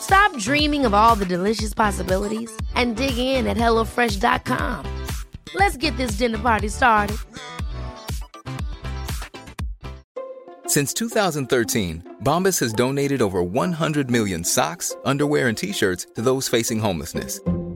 Stop dreaming of all the delicious possibilities and dig in at HelloFresh.com. Let's get this dinner party started. Since 2013, Bombas has donated over 100 million socks, underwear, and t shirts to those facing homelessness.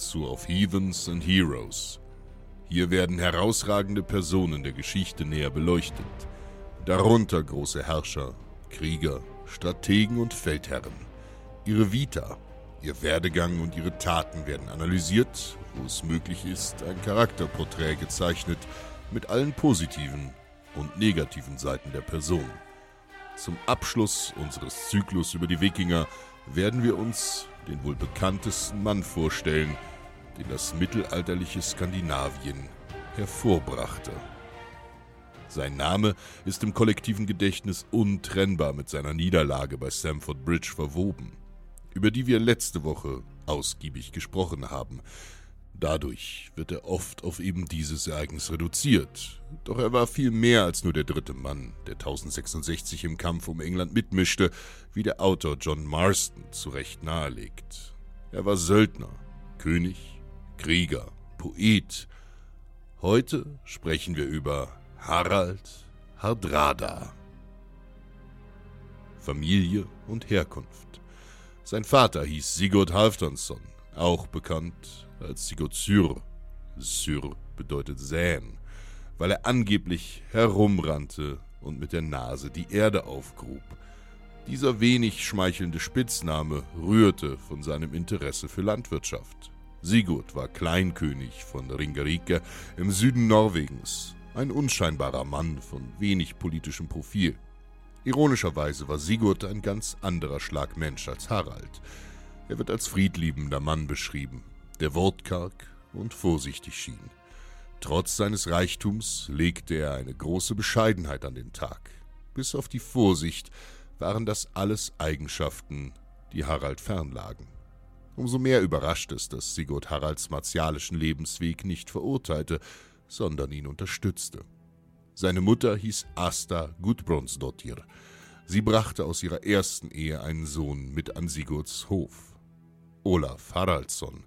zu Of Heathens and Heroes. Hier werden herausragende Personen der Geschichte näher beleuchtet. Darunter große Herrscher, Krieger, Strategen und Feldherren. Ihre Vita, ihr Werdegang und ihre Taten werden analysiert, wo es möglich ist, ein Charakterporträt gezeichnet mit allen positiven und negativen Seiten der Person. Zum Abschluss unseres Zyklus über die Wikinger werden wir uns den wohl bekanntesten Mann vorstellen, den das mittelalterliche Skandinavien hervorbrachte. Sein Name ist im kollektiven Gedächtnis untrennbar mit seiner Niederlage bei Stamford Bridge verwoben, über die wir letzte Woche ausgiebig gesprochen haben. Dadurch wird er oft auf eben dieses Ereignis reduziert. Doch er war viel mehr als nur der dritte Mann, der 1066 im Kampf um England mitmischte, wie der Autor John Marston zu Recht nahelegt. Er war Söldner, König, Krieger, Poet. Heute sprechen wir über Harald Hardrada. Familie und Herkunft. Sein Vater hieß Sigurd Halfdansson, auch bekannt als Sigurd Syr. Syr bedeutet säen, weil er angeblich herumrannte und mit der Nase die Erde aufgrub. Dieser wenig schmeichelnde Spitzname rührte von seinem Interesse für Landwirtschaft. Sigurd war Kleinkönig von Ringerike im Süden Norwegens, ein unscheinbarer Mann von wenig politischem Profil. Ironischerweise war Sigurd ein ganz anderer Schlag Mensch als Harald. Er wird als friedliebender Mann beschrieben, der wortkarg und vorsichtig schien. Trotz seines Reichtums legte er eine große Bescheidenheit an den Tag. Bis auf die Vorsicht waren das alles Eigenschaften, die Harald fernlagen. Umso mehr überrascht es, dass Sigurd Haralds martialischen Lebensweg nicht verurteilte, sondern ihn unterstützte. Seine Mutter hieß Asta Gudbronsdottir. Sie brachte aus ihrer ersten Ehe einen Sohn mit an Sigurds Hof. Olaf Haraldsson,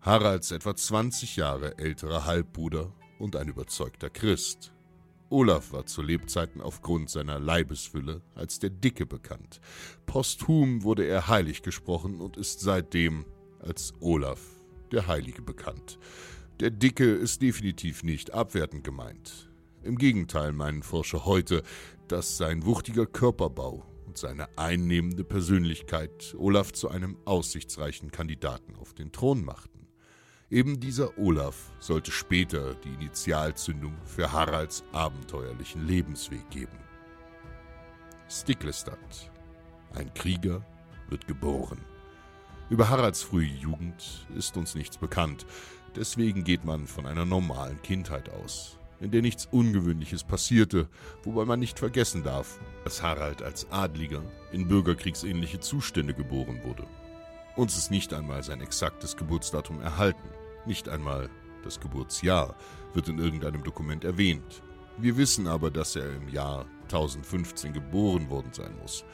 Haralds etwa 20 Jahre älterer Halbbruder und ein überzeugter Christ. Olaf war zu Lebzeiten aufgrund seiner Leibesfülle als der Dicke bekannt. Posthum wurde er heilig gesprochen und ist seitdem als Olaf der Heilige bekannt. Der Dicke ist definitiv nicht abwertend gemeint. Im Gegenteil meinen Forscher heute, dass sein wuchtiger Körperbau und seine einnehmende Persönlichkeit Olaf zu einem aussichtsreichen Kandidaten auf den Thron machten. Eben dieser Olaf sollte später die Initialzündung für Haralds abenteuerlichen Lebensweg geben. Stiklestad. Ein Krieger wird geboren. Über Haralds frühe Jugend ist uns nichts bekannt, deswegen geht man von einer normalen Kindheit aus, in der nichts Ungewöhnliches passierte, wobei man nicht vergessen darf, dass Harald als Adliger in bürgerkriegsähnliche Zustände geboren wurde. Uns ist nicht einmal sein exaktes Geburtsdatum erhalten. Nicht einmal das Geburtsjahr wird in irgendeinem Dokument erwähnt. Wir wissen aber, dass er im Jahr 1015 geboren worden sein muss.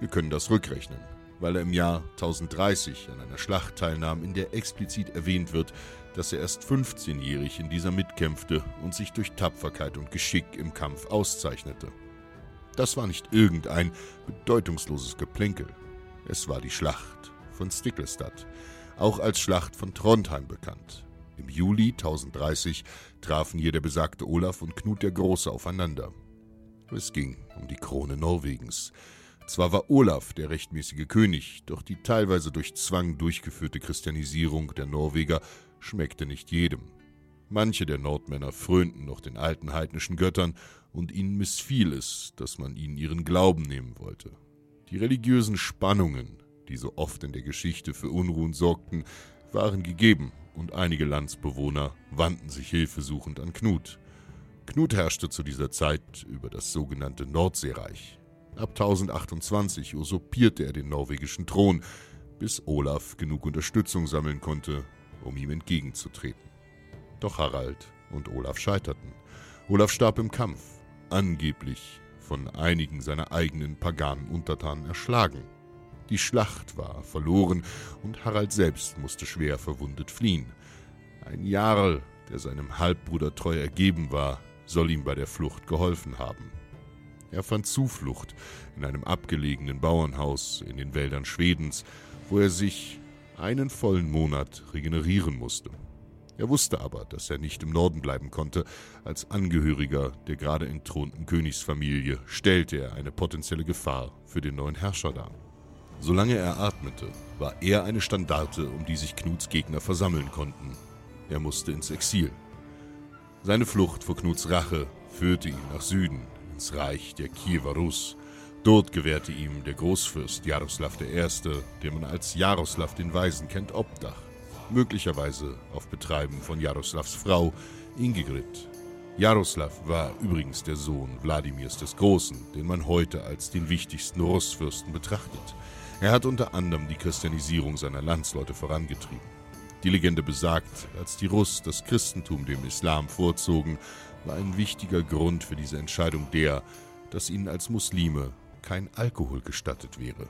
Wir können das rückrechnen, weil er im Jahr 1030 an einer Schlacht teilnahm, in der explizit erwähnt wird, dass er erst 15-jährig in dieser mitkämpfte und sich durch Tapferkeit und Geschick im Kampf auszeichnete. Das war nicht irgendein bedeutungsloses Geplänkel. Es war die Schlacht von Stickelstadt, auch als Schlacht von Trondheim bekannt. Im Juli 1030 trafen hier der besagte Olaf und Knut der Große aufeinander. Es ging um die Krone Norwegens. Zwar war Olaf der rechtmäßige König, doch die teilweise durch Zwang durchgeführte Christianisierung der Norweger schmeckte nicht jedem. Manche der Nordmänner frönten noch den alten heidnischen Göttern, und ihnen missfiel es, dass man ihnen ihren Glauben nehmen wollte. Die religiösen Spannungen, die so oft in der Geschichte für Unruhen sorgten, waren gegeben, und einige Landsbewohner wandten sich hilfesuchend an Knut. Knut herrschte zu dieser Zeit über das sogenannte Nordseereich. Ab 1028 usurpierte er den norwegischen Thron, bis Olaf genug Unterstützung sammeln konnte, um ihm entgegenzutreten. Doch Harald und Olaf scheiterten. Olaf starb im Kampf, angeblich von einigen seiner eigenen paganen Untertanen erschlagen. Die Schlacht war verloren und Harald selbst musste schwer verwundet fliehen. Ein Jarl, der seinem Halbbruder treu ergeben war, soll ihm bei der Flucht geholfen haben. Er fand Zuflucht in einem abgelegenen Bauernhaus in den Wäldern Schwedens, wo er sich einen vollen Monat regenerieren musste. Er wusste aber, dass er nicht im Norden bleiben konnte. Als Angehöriger der gerade entthronten Königsfamilie stellte er eine potenzielle Gefahr für den neuen Herrscher dar. Solange er atmete, war er eine Standarte, um die sich Knuts Gegner versammeln konnten. Er musste ins Exil. Seine Flucht vor Knuts Rache führte ihn nach Süden, ins Reich der Kiewer Rus. Dort gewährte ihm der Großfürst Jaroslav I., den man als Jaroslav den Weisen kennt, Obdach möglicherweise auf Betreiben von Jaroslavs Frau Ingigrid. Jaroslav war übrigens der Sohn Wladimirs des Großen, den man heute als den wichtigsten Russfürsten betrachtet. Er hat unter anderem die Christianisierung seiner Landsleute vorangetrieben. Die Legende besagt, als die Russ das Christentum dem Islam vorzogen, war ein wichtiger Grund für diese Entscheidung der, dass ihnen als Muslime kein Alkohol gestattet wäre.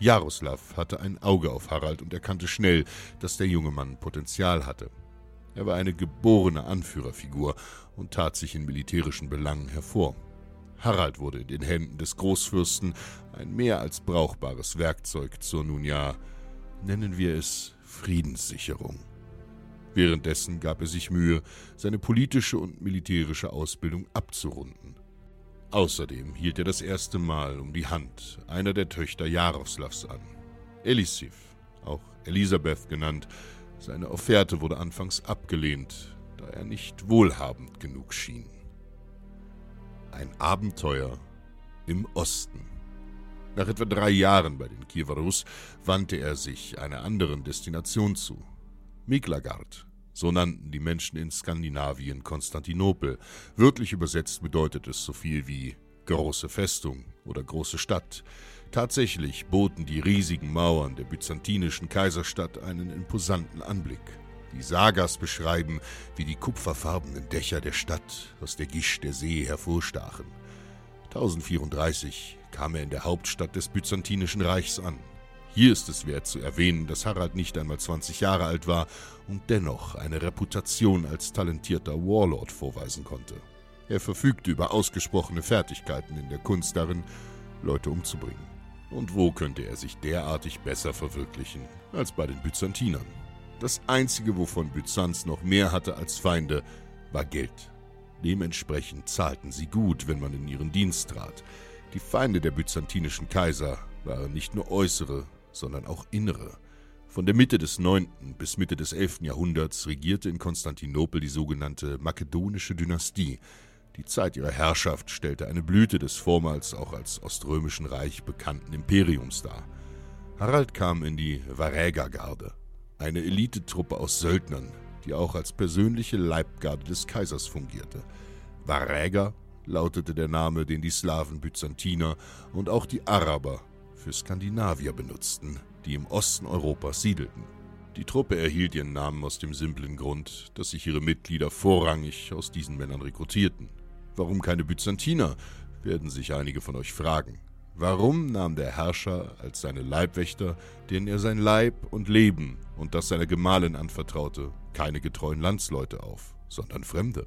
Jaroslav hatte ein Auge auf Harald und erkannte schnell, dass der junge Mann Potenzial hatte. Er war eine geborene Anführerfigur und tat sich in militärischen Belangen hervor. Harald wurde in den Händen des Großfürsten ein mehr als brauchbares Werkzeug zur nun ja, nennen wir es, Friedenssicherung. Währenddessen gab er sich Mühe, seine politische und militärische Ausbildung abzurunden. Außerdem hielt er das erste Mal um die Hand einer der Töchter Jaroslavs an, Elisif, auch Elisabeth genannt. Seine Offerte wurde anfangs abgelehnt, da er nicht wohlhabend genug schien. Ein Abenteuer im Osten. Nach etwa drei Jahren bei den Kiewarus wandte er sich einer anderen Destination zu, Miklagard, so nannten die Menschen in Skandinavien Konstantinopel. Wörtlich übersetzt bedeutet es so viel wie große Festung oder große Stadt. Tatsächlich boten die riesigen Mauern der byzantinischen Kaiserstadt einen imposanten Anblick. Die Sagas beschreiben, wie die kupferfarbenen Dächer der Stadt aus der Gischt der See hervorstachen. 1034 kam er in der Hauptstadt des Byzantinischen Reichs an. Hier ist es wert zu erwähnen, dass Harald nicht einmal 20 Jahre alt war und dennoch eine Reputation als talentierter Warlord vorweisen konnte. Er verfügte über ausgesprochene Fertigkeiten in der Kunst darin, Leute umzubringen. Und wo könnte er sich derartig besser verwirklichen als bei den Byzantinern? Das Einzige, wovon Byzanz noch mehr hatte als Feinde, war Geld. Dementsprechend zahlten sie gut, wenn man in ihren Dienst trat. Die Feinde der byzantinischen Kaiser waren nicht nur äußere, sondern auch innere. Von der Mitte des 9. bis Mitte des 11. Jahrhunderts regierte in Konstantinopel die sogenannte makedonische Dynastie. Die Zeit ihrer Herrschaft stellte eine Blüte des vormals auch als Oströmischen Reich bekannten Imperiums dar. Harald kam in die Varägergarde, eine Elitetruppe aus Söldnern, die auch als persönliche Leibgarde des Kaisers fungierte. Varäger lautete der Name, den die Slawen Byzantiner und auch die Araber für Skandinavier benutzten, die im Osten Europas siedelten. Die Truppe erhielt ihren Namen aus dem simplen Grund, dass sich ihre Mitglieder vorrangig aus diesen Männern rekrutierten. Warum keine Byzantiner? werden sich einige von euch fragen. Warum nahm der Herrscher als seine Leibwächter, denen er sein Leib und Leben und das seiner Gemahlin anvertraute, keine getreuen Landsleute auf, sondern Fremde?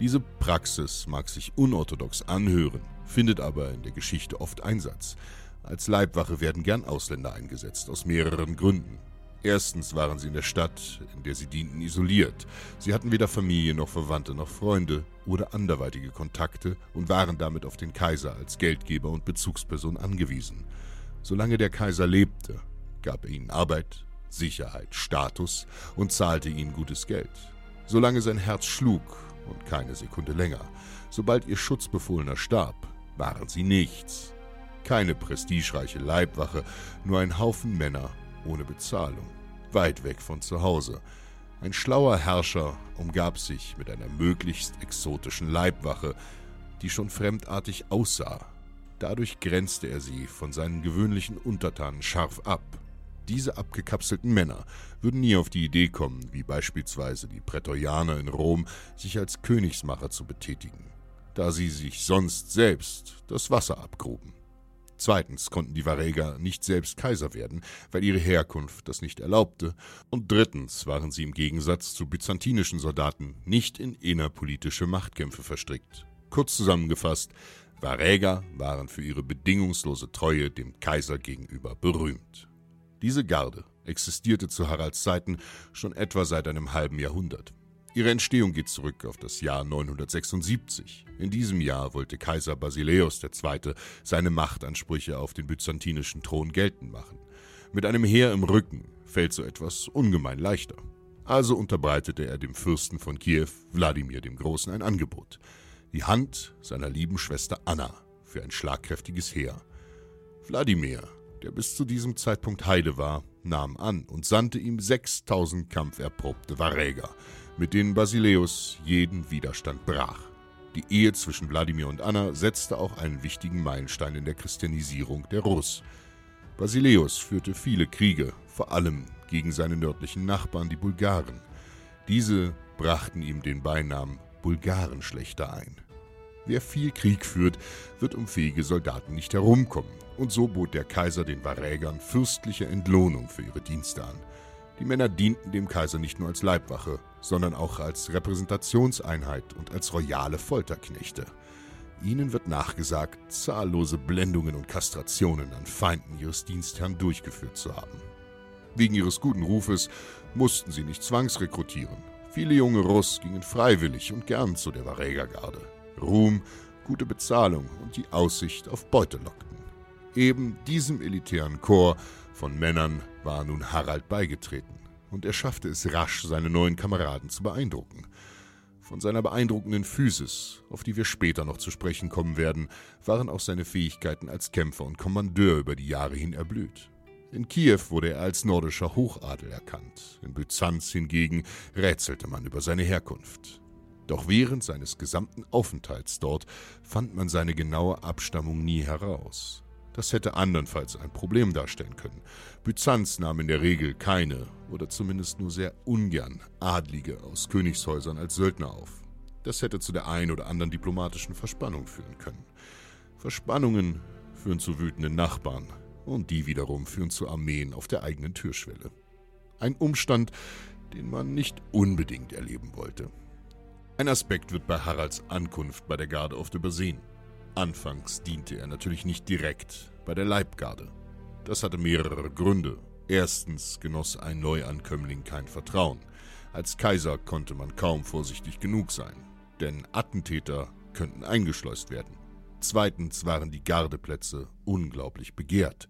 Diese Praxis mag sich unorthodox anhören, findet aber in der Geschichte oft Einsatz. Als Leibwache werden gern Ausländer eingesetzt, aus mehreren Gründen. Erstens waren sie in der Stadt, in der sie dienten, isoliert. Sie hatten weder Familie noch Verwandte noch Freunde oder anderweitige Kontakte und waren damit auf den Kaiser als Geldgeber und Bezugsperson angewiesen. Solange der Kaiser lebte, gab er ihnen Arbeit, Sicherheit, Status und zahlte ihnen gutes Geld. Solange sein Herz schlug und keine Sekunde länger. Sobald ihr Schutzbefohlener starb, waren sie nichts. Keine prestigereiche Leibwache, nur ein Haufen Männer ohne Bezahlung, weit weg von zu Hause. Ein schlauer Herrscher umgab sich mit einer möglichst exotischen Leibwache, die schon fremdartig aussah. Dadurch grenzte er sie von seinen gewöhnlichen Untertanen scharf ab. Diese abgekapselten Männer würden nie auf die Idee kommen, wie beispielsweise die Prätorianer in Rom, sich als Königsmacher zu betätigen, da sie sich sonst selbst das Wasser abgruben. Zweitens konnten die Vareger nicht selbst Kaiser werden, weil ihre Herkunft das nicht erlaubte. Und drittens waren sie im Gegensatz zu byzantinischen Soldaten nicht in innerpolitische Machtkämpfe verstrickt. Kurz zusammengefasst, Varäger waren für ihre bedingungslose Treue dem Kaiser gegenüber berühmt. Diese Garde existierte zu Haralds Zeiten schon etwa seit einem halben Jahrhundert. Ihre Entstehung geht zurück auf das Jahr 976. In diesem Jahr wollte Kaiser Basileus II. seine Machtansprüche auf den byzantinischen Thron geltend machen. Mit einem Heer im Rücken fällt so etwas ungemein leichter. Also unterbreitete er dem Fürsten von Kiew, Wladimir dem Großen, ein Angebot. Die Hand seiner lieben Schwester Anna für ein schlagkräftiges Heer. Wladimir, der bis zu diesem Zeitpunkt Heide war, nahm an und sandte ihm 6000 kampferprobte Varäger – mit denen Basileus jeden Widerstand brach. Die Ehe zwischen Wladimir und Anna setzte auch einen wichtigen Meilenstein in der Christianisierung der Russ. Basileus führte viele Kriege, vor allem gegen seine nördlichen Nachbarn, die Bulgaren. Diese brachten ihm den Beinamen Bulgarenschlechter ein. Wer viel Krieg führt, wird um fähige Soldaten nicht herumkommen, und so bot der Kaiser den Varägern fürstliche Entlohnung für ihre Dienste an. Die Männer dienten dem Kaiser nicht nur als Leibwache, sondern auch als Repräsentationseinheit und als royale Folterknechte. Ihnen wird nachgesagt, zahllose Blendungen und Kastrationen an Feinden ihres Dienstherrn durchgeführt zu haben. Wegen ihres guten Rufes mussten sie nicht zwangsrekrutieren. Viele junge Russ gingen freiwillig und gern zu der Varägergarde. Ruhm, gute Bezahlung und die Aussicht auf Beute lockten. Eben diesem elitären Chor von Männern war nun Harald beigetreten, und er schaffte es rasch, seine neuen Kameraden zu beeindrucken. Von seiner beeindruckenden Physis, auf die wir später noch zu sprechen kommen werden, waren auch seine Fähigkeiten als Kämpfer und Kommandeur über die Jahre hin erblüht. In Kiew wurde er als nordischer Hochadel erkannt, in Byzanz hingegen rätselte man über seine Herkunft. Doch während seines gesamten Aufenthalts dort fand man seine genaue Abstammung nie heraus. Das hätte andernfalls ein Problem darstellen können. Byzanz nahm in der Regel keine oder zumindest nur sehr ungern Adlige aus Königshäusern als Söldner auf. Das hätte zu der ein oder anderen diplomatischen Verspannung führen können. Verspannungen führen zu wütenden Nachbarn und die wiederum führen zu Armeen auf der eigenen Türschwelle. Ein Umstand, den man nicht unbedingt erleben wollte. Ein Aspekt wird bei Haralds Ankunft bei der Garde oft übersehen. Anfangs diente er natürlich nicht direkt bei der Leibgarde. Das hatte mehrere Gründe. Erstens genoss ein Neuankömmling kein Vertrauen. Als Kaiser konnte man kaum vorsichtig genug sein, denn Attentäter könnten eingeschleust werden. Zweitens waren die Gardeplätze unglaublich begehrt.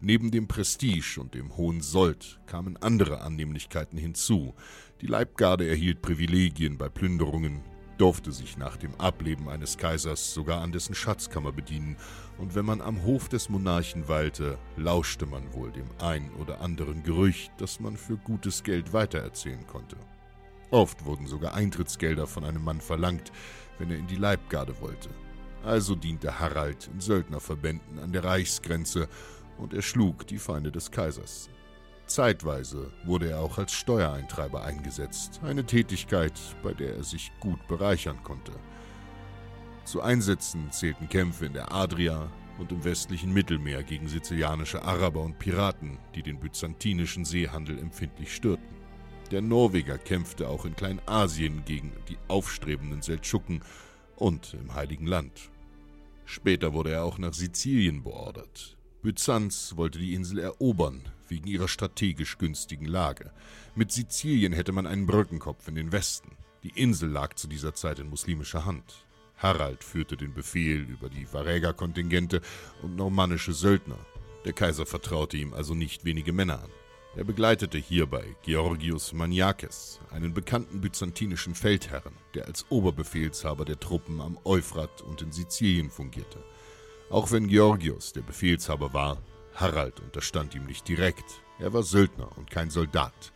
Neben dem Prestige und dem hohen Sold kamen andere Annehmlichkeiten hinzu. Die Leibgarde erhielt Privilegien bei Plünderungen, durfte sich nach dem Ableben eines Kaisers sogar an dessen Schatzkammer bedienen, und wenn man am Hof des Monarchen weilte, lauschte man wohl dem ein oder anderen Gerücht, das man für gutes Geld weitererzählen konnte. Oft wurden sogar Eintrittsgelder von einem Mann verlangt, wenn er in die Leibgarde wollte. Also diente Harald in Söldnerverbänden an der Reichsgrenze und erschlug die Feinde des Kaisers. Zeitweise wurde er auch als Steuereintreiber eingesetzt, eine Tätigkeit, bei der er sich gut bereichern konnte. Zu Einsätzen zählten Kämpfe in der Adria und im westlichen Mittelmeer gegen sizilianische Araber und Piraten, die den byzantinischen Seehandel empfindlich störten. Der Norweger kämpfte auch in Kleinasien gegen die aufstrebenden Seldschuken und im Heiligen Land. Später wurde er auch nach Sizilien beordert. Byzanz wollte die Insel erobern, wegen ihrer strategisch günstigen Lage. Mit Sizilien hätte man einen Brückenkopf in den Westen. Die Insel lag zu dieser Zeit in muslimischer Hand. Harald führte den Befehl über die Varäger-Kontingente und normannische Söldner. Der Kaiser vertraute ihm also nicht wenige Männer an. Er begleitete hierbei Georgius Maniakes, einen bekannten byzantinischen Feldherrn, der als Oberbefehlshaber der Truppen am Euphrat und in Sizilien fungierte. Auch wenn Georgius der Befehlshaber war, Harald unterstand ihm nicht direkt. Er war Söldner und kein Soldat.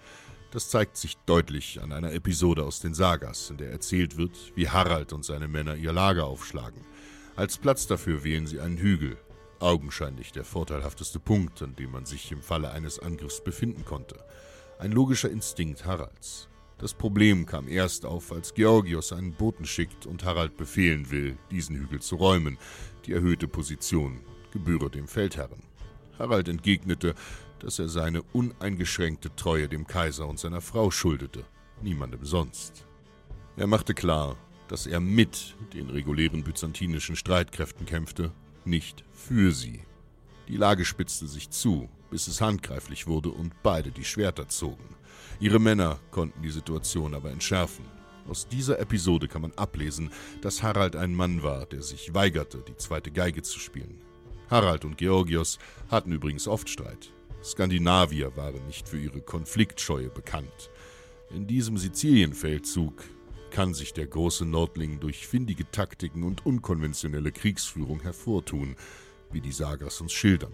Das zeigt sich deutlich an einer Episode aus den Sagas, in der erzählt wird, wie Harald und seine Männer ihr Lager aufschlagen. Als Platz dafür wählen sie einen Hügel, augenscheinlich der vorteilhafteste Punkt, an dem man sich im Falle eines Angriffs befinden konnte. Ein logischer Instinkt Haralds. Das Problem kam erst auf, als Georgios einen Boten schickt und Harald befehlen will, diesen Hügel zu räumen. Die erhöhte Position gebühre dem Feldherren. Harald entgegnete, dass er seine uneingeschränkte Treue dem Kaiser und seiner Frau schuldete, niemandem sonst. Er machte klar, dass er mit den regulären byzantinischen Streitkräften kämpfte, nicht für sie. Die Lage spitzte sich zu, bis es handgreiflich wurde und beide die Schwerter zogen. Ihre Männer konnten die Situation aber entschärfen. Aus dieser Episode kann man ablesen, dass Harald ein Mann war, der sich weigerte, die zweite Geige zu spielen. Harald und Georgios hatten übrigens oft Streit. Skandinavier waren nicht für ihre Konfliktscheue bekannt. In diesem Sizilienfeldzug kann sich der große Nordling durch findige Taktiken und unkonventionelle Kriegsführung hervortun, wie die Sagas uns schildern.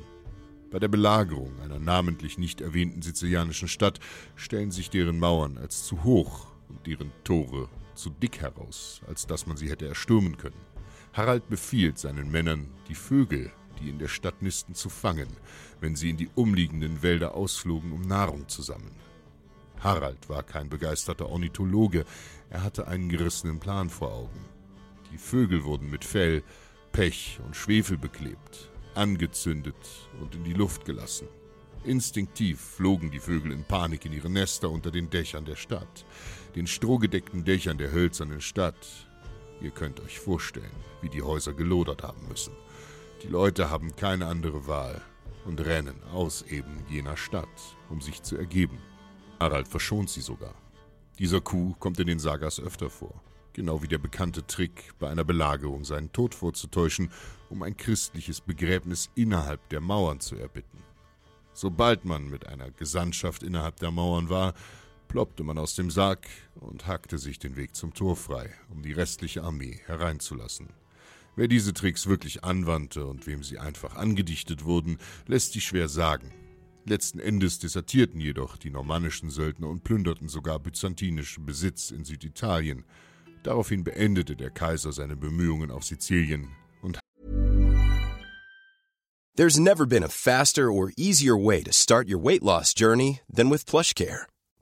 Bei der Belagerung einer namentlich nicht erwähnten sizilianischen Stadt stellen sich deren Mauern als zu hoch und deren Tore zu dick heraus, als dass man sie hätte erstürmen können. Harald befiehlt seinen Männern, die Vögel die in der Stadt nisten, zu fangen, wenn sie in die umliegenden Wälder ausflogen, um Nahrung zu sammeln. Harald war kein begeisterter Ornithologe, er hatte einen gerissenen Plan vor Augen. Die Vögel wurden mit Fell, Pech und Schwefel beklebt, angezündet und in die Luft gelassen. Instinktiv flogen die Vögel in Panik in ihre Nester unter den Dächern der Stadt, den strohgedeckten Dächern der hölzernen Stadt. Ihr könnt euch vorstellen, wie die Häuser gelodert haben müssen. Die Leute haben keine andere Wahl und rennen aus eben jener Stadt, um sich zu ergeben. Harald verschont sie sogar. Dieser Coup kommt in den Sagas öfter vor, genau wie der bekannte Trick, bei einer Belagerung seinen Tod vorzutäuschen, um ein christliches Begräbnis innerhalb der Mauern zu erbitten. Sobald man mit einer Gesandtschaft innerhalb der Mauern war, ploppte man aus dem Sarg und hackte sich den Weg zum Tor frei, um die restliche Armee hereinzulassen. Wer diese Tricks wirklich anwandte und wem sie einfach angedichtet wurden, lässt sich schwer sagen. Letzten Endes desertierten jedoch die normannischen Söldner und plünderten sogar byzantinischen Besitz in Süditalien. Daraufhin beendete der Kaiser seine Bemühungen auf Sizilien und There's never been a faster or easier way to start your weight loss journey than with PlushCare.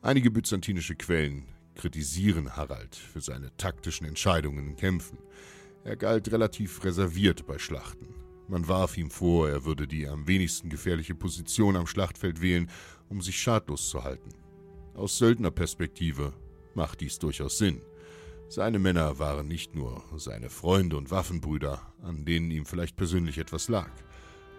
Einige byzantinische Quellen kritisieren Harald für seine taktischen Entscheidungen in Kämpfen. Er galt relativ reserviert bei Schlachten. Man warf ihm vor, er würde die am wenigsten gefährliche Position am Schlachtfeld wählen, um sich schadlos zu halten. Aus Söldnerperspektive macht dies durchaus Sinn. Seine Männer waren nicht nur seine Freunde und Waffenbrüder, an denen ihm vielleicht persönlich etwas lag.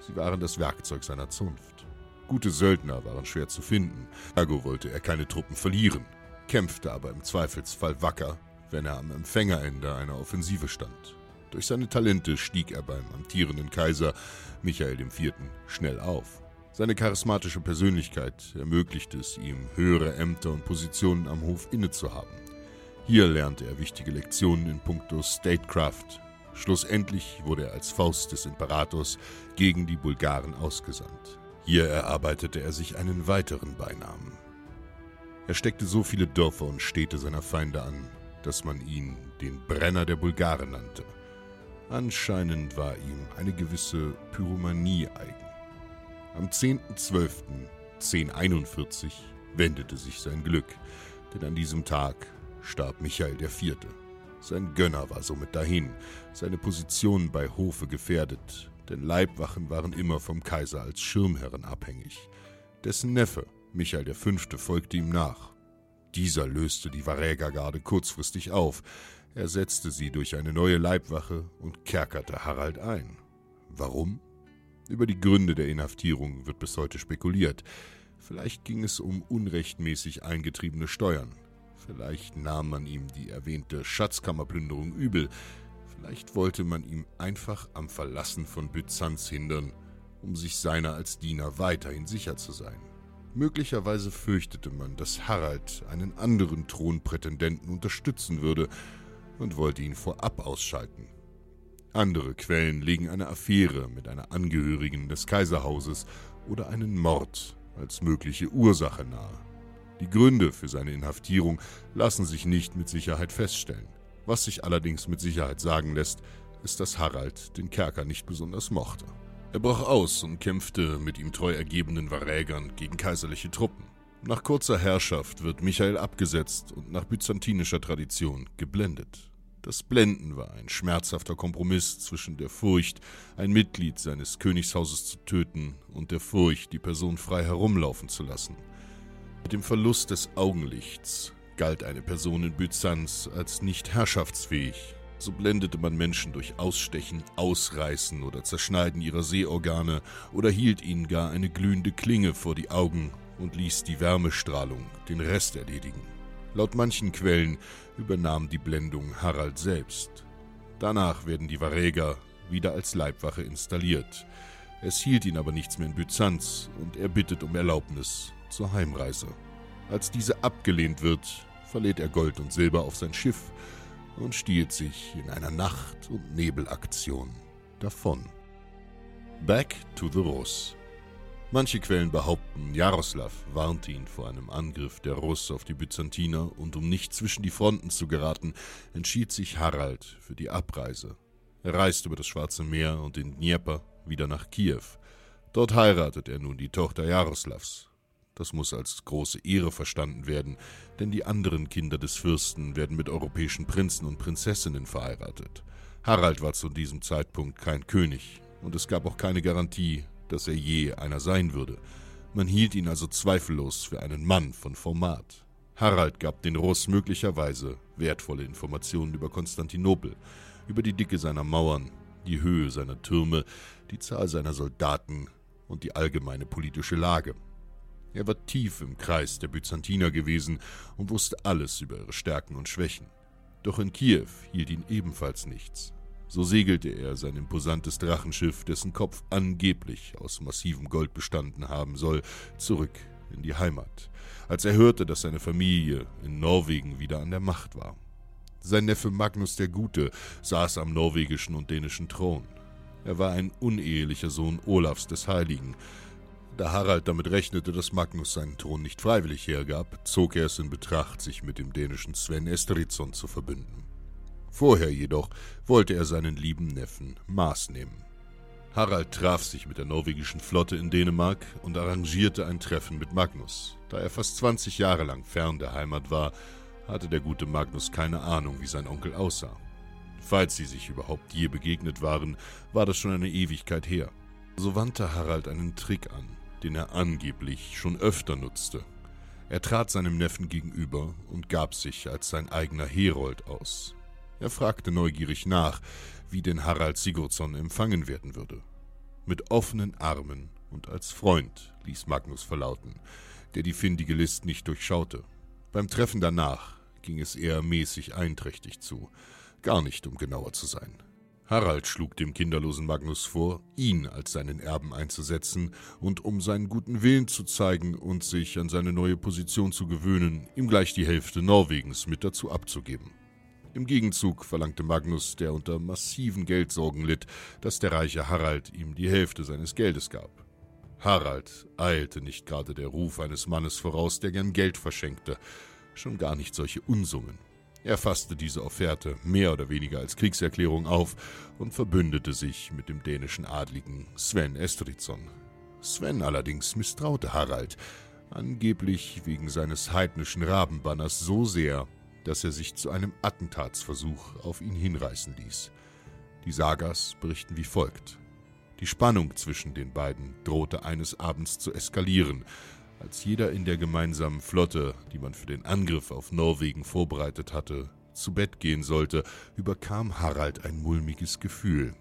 Sie waren das Werkzeug seiner Zunft. Gute Söldner waren schwer zu finden, ergo wollte er keine Truppen verlieren, kämpfte aber im Zweifelsfall wacker, wenn er am Empfängerende einer Offensive stand. Durch seine Talente stieg er beim amtierenden Kaiser Michael IV. schnell auf. Seine charismatische Persönlichkeit ermöglichte es ihm, höhere Ämter und Positionen am Hof innezuhaben. Hier lernte er wichtige Lektionen in puncto Statecraft. Schlussendlich wurde er als Faust des Imperators gegen die Bulgaren ausgesandt. Hier erarbeitete er sich einen weiteren Beinamen. Er steckte so viele Dörfer und Städte seiner Feinde an, dass man ihn den Brenner der Bulgaren nannte. Anscheinend war ihm eine gewisse Pyromanie eigen. Am 10.12.1041 wendete sich sein Glück, denn an diesem Tag starb Michael IV. Sein Gönner war somit dahin, seine Position bei Hofe gefährdet, denn Leibwachen waren immer vom Kaiser als Schirmherren abhängig. Dessen Neffe, Michael V., folgte ihm nach. Dieser löste die Varägergarde kurzfristig auf, ersetzte sie durch eine neue Leibwache und kerkerte Harald ein. Warum? Über die Gründe der Inhaftierung wird bis heute spekuliert. Vielleicht ging es um unrechtmäßig eingetriebene Steuern. Vielleicht nahm man ihm die erwähnte Schatzkammerplünderung übel. Vielleicht wollte man ihm einfach am Verlassen von Byzanz hindern, um sich seiner als Diener weiterhin sicher zu sein. Möglicherweise fürchtete man, dass Harald einen anderen Thronprätendenten unterstützen würde und wollte ihn vorab ausschalten. Andere Quellen legen eine Affäre mit einer Angehörigen des Kaiserhauses oder einen Mord als mögliche Ursache nahe. Die Gründe für seine Inhaftierung lassen sich nicht mit Sicherheit feststellen. Was sich allerdings mit Sicherheit sagen lässt, ist, dass Harald den Kerker nicht besonders mochte. Er brach aus und kämpfte mit ihm treu ergebenen Varägern gegen kaiserliche Truppen. Nach kurzer Herrschaft wird Michael abgesetzt und nach byzantinischer Tradition geblendet. Das Blenden war ein schmerzhafter Kompromiss zwischen der Furcht, ein Mitglied seines Königshauses zu töten, und der Furcht, die Person frei herumlaufen zu lassen. Mit dem Verlust des Augenlichts galt eine Person in Byzanz als nicht herrschaftsfähig. So blendete man Menschen durch Ausstechen, Ausreißen oder Zerschneiden ihrer Sehorgane oder hielt ihnen gar eine glühende Klinge vor die Augen und ließ die Wärmestrahlung den Rest erledigen. Laut manchen Quellen übernahm die Blendung Harald selbst. Danach werden die Varäger wieder als Leibwache installiert. Es hielt ihn aber nichts mehr in Byzanz und er bittet um Erlaubnis zur Heimreise. Als diese abgelehnt wird, verlädt er Gold und Silber auf sein Schiff und stiehlt sich in einer Nacht- und Nebelaktion davon. Back to the Rus. Manche Quellen behaupten, Jaroslav warnte ihn vor einem Angriff der Russ auf die Byzantiner und um nicht zwischen die Fronten zu geraten, entschied sich Harald für die Abreise. Er reist über das Schwarze Meer und den Dnieper wieder nach Kiew. Dort heiratet er nun die Tochter Jaroslavs. Das muss als große Ehre verstanden werden, denn die anderen Kinder des Fürsten werden mit europäischen Prinzen und Prinzessinnen verheiratet. Harald war zu diesem Zeitpunkt kein König, und es gab auch keine Garantie, dass er je einer sein würde. Man hielt ihn also zweifellos für einen Mann von Format. Harald gab den Russ möglicherweise wertvolle Informationen über Konstantinopel, über die Dicke seiner Mauern, die Höhe seiner Türme, die Zahl seiner Soldaten und die allgemeine politische Lage. Er war tief im Kreis der Byzantiner gewesen und wusste alles über ihre Stärken und Schwächen. Doch in Kiew hielt ihn ebenfalls nichts. So segelte er sein imposantes Drachenschiff, dessen Kopf angeblich aus massivem Gold bestanden haben soll, zurück in die Heimat, als er hörte, dass seine Familie in Norwegen wieder an der Macht war. Sein Neffe Magnus der Gute saß am norwegischen und dänischen Thron. Er war ein unehelicher Sohn Olafs des Heiligen. Da Harald damit rechnete, dass Magnus seinen Thron nicht freiwillig hergab, zog er es in Betracht, sich mit dem dänischen Sven Estridsson zu verbünden. Vorher jedoch wollte er seinen lieben Neffen Maß nehmen. Harald traf sich mit der norwegischen Flotte in Dänemark und arrangierte ein Treffen mit Magnus. Da er fast 20 Jahre lang fern der Heimat war, hatte der gute Magnus keine Ahnung, wie sein Onkel aussah. Falls sie sich überhaupt je begegnet waren, war das schon eine Ewigkeit her. So wandte Harald einen Trick an, den er angeblich schon öfter nutzte. Er trat seinem Neffen gegenüber und gab sich als sein eigener Herold aus. Er fragte neugierig nach, wie denn Harald Sigurdsson empfangen werden würde. Mit offenen Armen und als Freund, ließ Magnus verlauten, der die findige List nicht durchschaute. Beim Treffen danach ging es eher mäßig einträchtig zu, gar nicht um genauer zu sein. Harald schlug dem kinderlosen Magnus vor, ihn als seinen Erben einzusetzen und um seinen guten Willen zu zeigen und sich an seine neue Position zu gewöhnen, ihm gleich die Hälfte Norwegens mit dazu abzugeben. Im Gegenzug verlangte Magnus, der unter massiven Geldsorgen litt, dass der reiche Harald ihm die Hälfte seines Geldes gab. Harald eilte nicht gerade der Ruf eines Mannes voraus, der gern Geld verschenkte, schon gar nicht solche Unsummen. Er fasste diese Offerte mehr oder weniger als Kriegserklärung auf und verbündete sich mit dem dänischen Adligen Sven Estridsson. Sven allerdings misstraute Harald, angeblich wegen seines heidnischen Rabenbanners so sehr, dass er sich zu einem Attentatsversuch auf ihn hinreißen ließ. Die Sagas berichten wie folgt. Die Spannung zwischen den beiden drohte eines Abends zu eskalieren, als jeder in der gemeinsamen Flotte, die man für den Angriff auf Norwegen vorbereitet hatte, zu Bett gehen sollte, überkam Harald ein mulmiges Gefühl.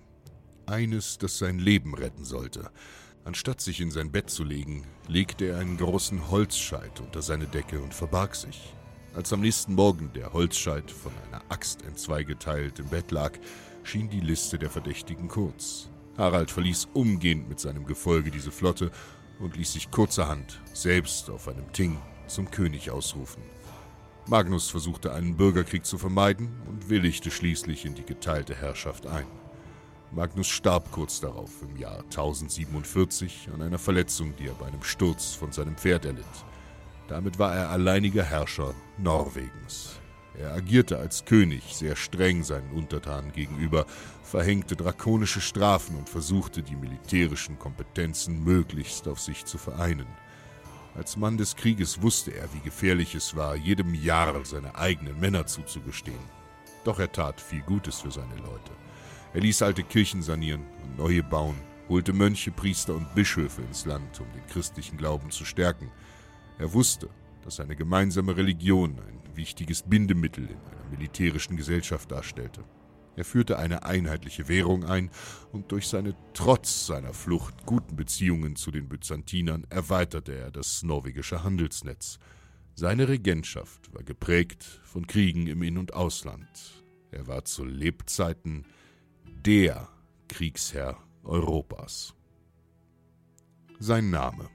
Eines, das sein Leben retten sollte. Anstatt sich in sein Bett zu legen, legte er einen großen Holzscheit unter seine Decke und verbarg sich. Als am nächsten Morgen der Holzscheit von einer Axt entzweigeteilt im Bett lag, schien die Liste der Verdächtigen kurz. Harald verließ umgehend mit seinem Gefolge diese Flotte und ließ sich kurzerhand selbst auf einem Ting zum König ausrufen. Magnus versuchte einen Bürgerkrieg zu vermeiden und willigte schließlich in die geteilte Herrschaft ein. Magnus starb kurz darauf im Jahr 1047 an einer Verletzung, die er bei einem Sturz von seinem Pferd erlitt. Damit war er alleiniger Herrscher Norwegens. Er agierte als König sehr streng seinen Untertanen gegenüber, verhängte drakonische Strafen und versuchte, die militärischen Kompetenzen möglichst auf sich zu vereinen. Als Mann des Krieges wusste er, wie gefährlich es war, jedem Jahr seine eigenen Männer zuzugestehen. Doch er tat viel Gutes für seine Leute. Er ließ alte Kirchen sanieren und neue bauen, holte Mönche, Priester und Bischöfe ins Land, um den christlichen Glauben zu stärken. Er wusste, dass eine gemeinsame Religion ein wichtiges Bindemittel in einer militärischen Gesellschaft darstellte. Er führte eine einheitliche Währung ein und durch seine trotz seiner Flucht guten Beziehungen zu den Byzantinern erweiterte er das norwegische Handelsnetz. Seine Regentschaft war geprägt von Kriegen im In- und Ausland. Er war zu Lebzeiten der Kriegsherr Europas. Sein Name.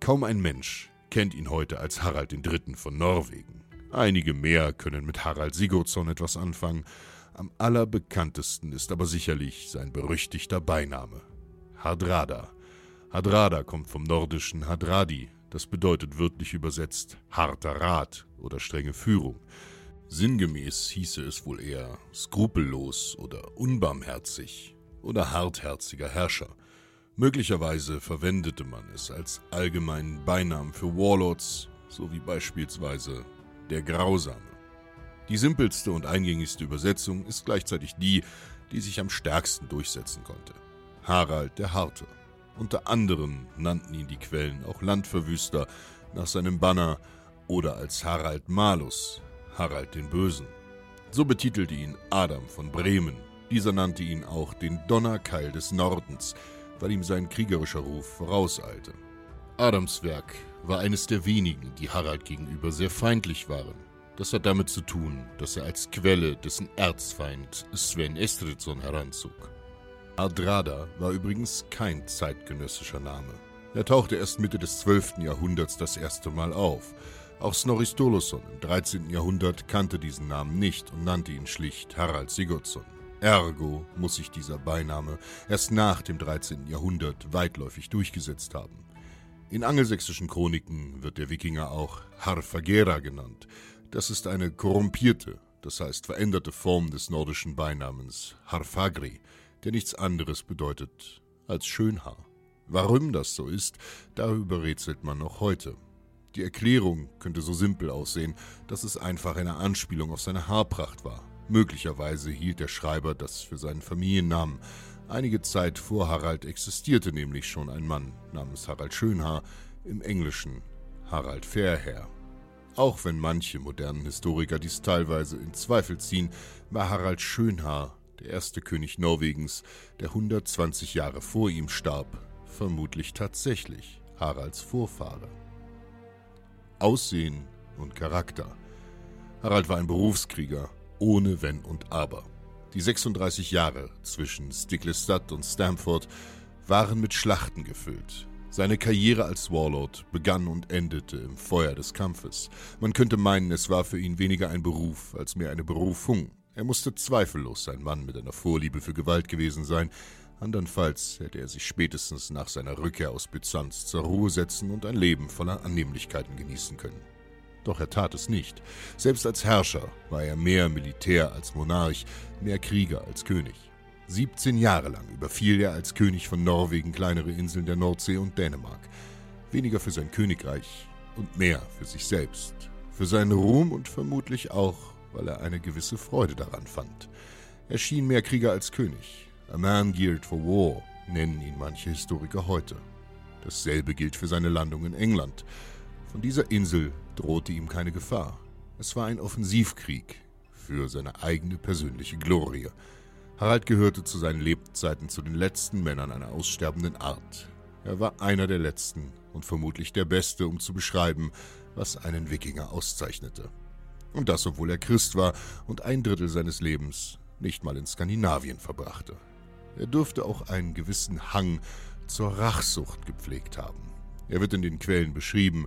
Kaum ein Mensch kennt ihn heute als Harald III. von Norwegen. Einige mehr können mit Harald Sigurdsson etwas anfangen. Am allerbekanntesten ist aber sicherlich sein berüchtigter Beiname. Hardrada. Hardrada kommt vom nordischen Hadradi, das bedeutet wörtlich übersetzt harter Rat oder strenge Führung. Sinngemäß hieße es wohl eher skrupellos oder unbarmherzig oder hartherziger Herrscher. Möglicherweise verwendete man es als allgemeinen Beinamen für Warlords, so wie beispielsweise der Grausame. Die simpelste und eingängigste Übersetzung ist gleichzeitig die, die sich am stärksten durchsetzen konnte. Harald der Harte. Unter anderem nannten ihn die Quellen auch Landverwüster nach seinem Banner oder als Harald Malus, Harald den Bösen. So betitelte ihn Adam von Bremen. Dieser nannte ihn auch den Donnerkeil des Nordens, weil ihm sein kriegerischer Ruf vorauseilte. Adams Werk war eines der wenigen, die Harald gegenüber sehr feindlich waren. Das hat damit zu tun, dass er als Quelle dessen Erzfeind Sven Estridsson heranzog. Ardrada war übrigens kein zeitgenössischer Name. Er tauchte erst Mitte des 12. Jahrhunderts das erste Mal auf. Auch Snorri Sturluson im 13. Jahrhundert kannte diesen Namen nicht und nannte ihn schlicht Harald Sigurdsson. Ergo muss sich dieser Beiname erst nach dem 13. Jahrhundert weitläufig durchgesetzt haben. In angelsächsischen Chroniken wird der Wikinger auch Harfagera genannt. Das ist eine korrumpierte, das heißt veränderte Form des nordischen Beinamens Harfagri, der nichts anderes bedeutet als Schönhaar. Warum das so ist, darüber rätselt man noch heute. Die Erklärung könnte so simpel aussehen, dass es einfach eine Anspielung auf seine Haarpracht war. Möglicherweise hielt der Schreiber das für seinen Familiennamen, Einige Zeit vor Harald existierte nämlich schon ein Mann namens Harald Schönhaar, im Englischen Harald Fairhair. Auch wenn manche modernen Historiker dies teilweise in Zweifel ziehen, war Harald Schönhaar, der erste König Norwegens, der 120 Jahre vor ihm starb, vermutlich tatsächlich Haralds Vorfahre. Aussehen und Charakter. Harald war ein Berufskrieger, ohne Wenn und Aber. Die 36 Jahre zwischen Stiklestad und Stamford waren mit Schlachten gefüllt. Seine Karriere als Warlord begann und endete im Feuer des Kampfes. Man könnte meinen, es war für ihn weniger ein Beruf als mehr eine Berufung. Er musste zweifellos ein Mann mit einer Vorliebe für Gewalt gewesen sein, andernfalls hätte er sich spätestens nach seiner Rückkehr aus Byzanz zur Ruhe setzen und ein Leben voller Annehmlichkeiten genießen können. Doch er tat es nicht. Selbst als Herrscher war er mehr Militär als Monarch, mehr Krieger als König. 17 Jahre lang überfiel er als König von Norwegen kleinere Inseln der Nordsee und Dänemark. Weniger für sein Königreich und mehr für sich selbst. Für seinen Ruhm und vermutlich auch, weil er eine gewisse Freude daran fand. Er schien mehr Krieger als König. A man geared for war, nennen ihn manche Historiker heute. Dasselbe gilt für seine Landung in England. Von dieser Insel drohte ihm keine Gefahr. Es war ein Offensivkrieg für seine eigene persönliche Glorie. Harald gehörte zu seinen Lebzeiten zu den letzten Männern einer aussterbenden Art. Er war einer der letzten und vermutlich der Beste, um zu beschreiben, was einen Wikinger auszeichnete. Und das, obwohl er Christ war und ein Drittel seines Lebens nicht mal in Skandinavien verbrachte. Er dürfte auch einen gewissen Hang zur Rachsucht gepflegt haben. Er wird in den Quellen beschrieben,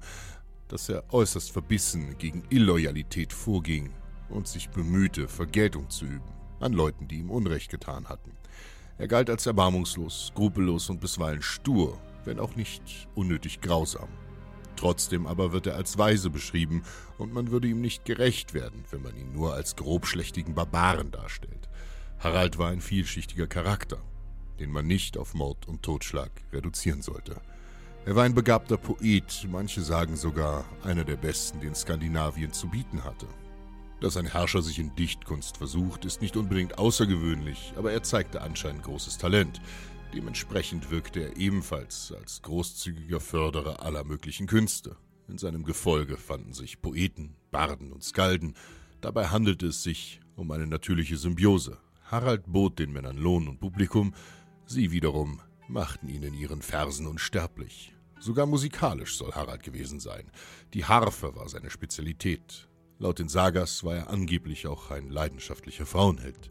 dass er äußerst verbissen gegen Illoyalität vorging und sich bemühte, Vergeltung zu üben an Leuten, die ihm Unrecht getan hatten. Er galt als erbarmungslos, skrupellos und bisweilen stur, wenn auch nicht unnötig grausam. Trotzdem aber wird er als weise beschrieben, und man würde ihm nicht gerecht werden, wenn man ihn nur als grobschlächtigen Barbaren darstellt. Harald war ein vielschichtiger Charakter, den man nicht auf Mord und Totschlag reduzieren sollte. Er war ein begabter Poet, manche sagen sogar einer der besten, den Skandinavien zu bieten hatte. Dass ein Herrscher sich in Dichtkunst versucht, ist nicht unbedingt außergewöhnlich, aber er zeigte anscheinend großes Talent. Dementsprechend wirkte er ebenfalls als großzügiger Förderer aller möglichen Künste. In seinem Gefolge fanden sich Poeten, Barden und Skalden. Dabei handelte es sich um eine natürliche Symbiose. Harald bot den Männern Lohn und Publikum, sie wiederum machten ihn in ihren Versen unsterblich. Sogar musikalisch soll Harald gewesen sein. Die Harfe war seine Spezialität. Laut den Sagas war er angeblich auch ein leidenschaftlicher Frauenheld.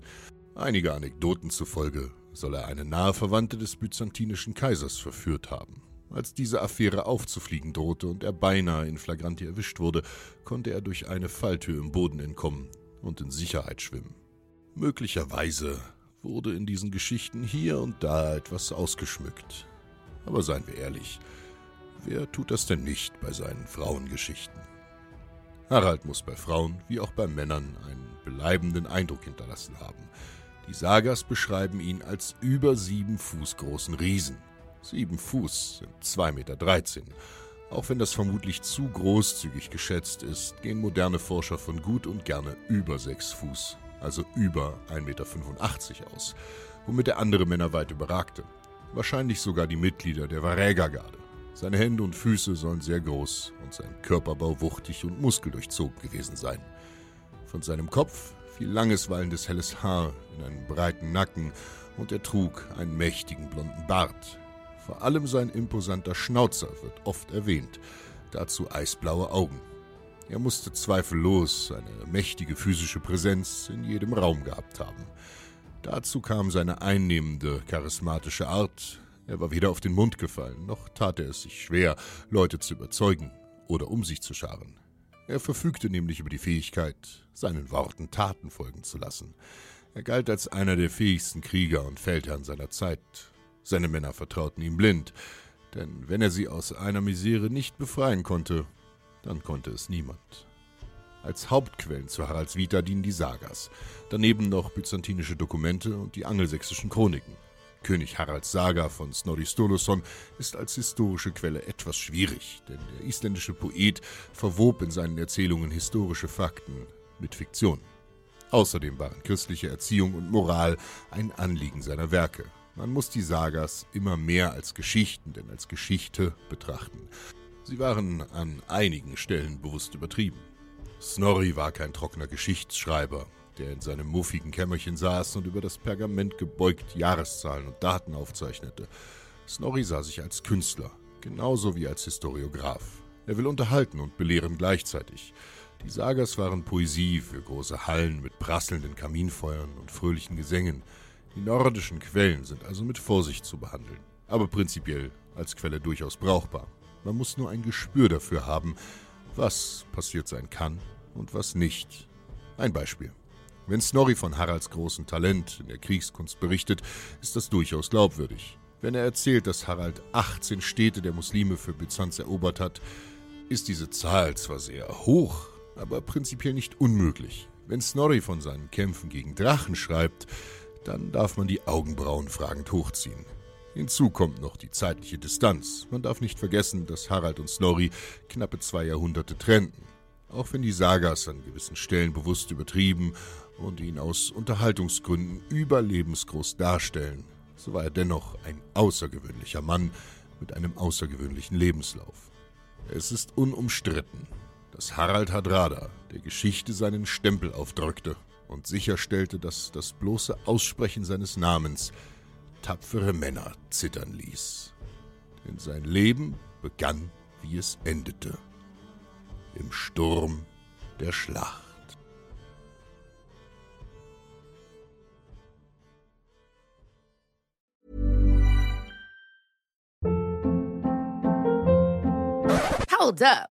Einige Anekdoten zufolge soll er eine nahe Verwandte des byzantinischen Kaisers verführt haben. Als diese Affäre aufzufliegen drohte und er beinahe in Flagranti erwischt wurde, konnte er durch eine Falltür im Boden entkommen und in Sicherheit schwimmen. Möglicherweise wurde in diesen Geschichten hier und da etwas ausgeschmückt. Aber seien wir ehrlich, wer tut das denn nicht bei seinen Frauengeschichten? Harald muss bei Frauen wie auch bei Männern einen bleibenden Eindruck hinterlassen haben. Die Sagas beschreiben ihn als über sieben Fuß großen Riesen. Sieben Fuß sind 2,13 Meter. Auch wenn das vermutlich zu großzügig geschätzt ist, gehen moderne Forscher von gut und gerne über sechs Fuß, also über 1,85 Meter aus, womit er andere Männer weit überragte. Wahrscheinlich sogar die Mitglieder der Varägergarde. Seine Hände und Füße sollen sehr groß und sein Körperbau wuchtig und muskeldurchzogen gewesen sein. Von seinem Kopf fiel langes, wallendes helles Haar in einen breiten Nacken und er trug einen mächtigen blonden Bart. Vor allem sein imposanter Schnauzer wird oft erwähnt, dazu eisblaue Augen. Er musste zweifellos eine mächtige physische Präsenz in jedem Raum gehabt haben. Dazu kam seine einnehmende, charismatische Art, er war weder auf den Mund gefallen, noch tat er es sich schwer, Leute zu überzeugen oder um sich zu scharen. Er verfügte nämlich über die Fähigkeit, seinen Worten Taten folgen zu lassen. Er galt als einer der fähigsten Krieger und Feldherren seiner Zeit. Seine Männer vertrauten ihm blind, denn wenn er sie aus einer Misere nicht befreien konnte, dann konnte es niemand. Als Hauptquellen zu Haralds Vita dienen die Sagas, daneben noch byzantinische Dokumente und die angelsächsischen Chroniken. König Haralds Saga von Snorri Sturluson ist als historische Quelle etwas schwierig, denn der isländische Poet verwob in seinen Erzählungen historische Fakten mit Fiktion. Außerdem waren christliche Erziehung und Moral ein Anliegen seiner Werke. Man muss die Sagas immer mehr als Geschichten denn als Geschichte betrachten. Sie waren an einigen Stellen bewusst übertrieben. Snorri war kein trockener Geschichtsschreiber, der in seinem muffigen Kämmerchen saß und über das Pergament gebeugt Jahreszahlen und Daten aufzeichnete. Snorri sah sich als Künstler, genauso wie als Historiograf. Er will unterhalten und belehren gleichzeitig. Die Sagas waren Poesie für große Hallen mit prasselnden Kaminfeuern und fröhlichen Gesängen. Die nordischen Quellen sind also mit Vorsicht zu behandeln, aber prinzipiell als Quelle durchaus brauchbar. Man muss nur ein Gespür dafür haben, was passiert sein kann und was nicht. Ein Beispiel. Wenn Snorri von Haralds großem Talent in der Kriegskunst berichtet, ist das durchaus glaubwürdig. Wenn er erzählt, dass Harald 18 Städte der Muslime für Byzanz erobert hat, ist diese Zahl zwar sehr hoch, aber prinzipiell nicht unmöglich. Wenn Snorri von seinen Kämpfen gegen Drachen schreibt, dann darf man die Augenbrauen fragend hochziehen. Hinzu kommt noch die zeitliche Distanz. Man darf nicht vergessen, dass Harald und Snorri knappe zwei Jahrhunderte trennten. Auch wenn die Sagas an gewissen Stellen bewusst übertrieben und ihn aus Unterhaltungsgründen überlebensgroß darstellen, so war er dennoch ein außergewöhnlicher Mann mit einem außergewöhnlichen Lebenslauf. Es ist unumstritten, dass Harald Hadrada der Geschichte seinen Stempel aufdrückte und sicherstellte, dass das bloße Aussprechen seines Namens tapfere Männer zittern ließ. Denn sein Leben begann, wie es endete, im Sturm der Schlacht. Hold up.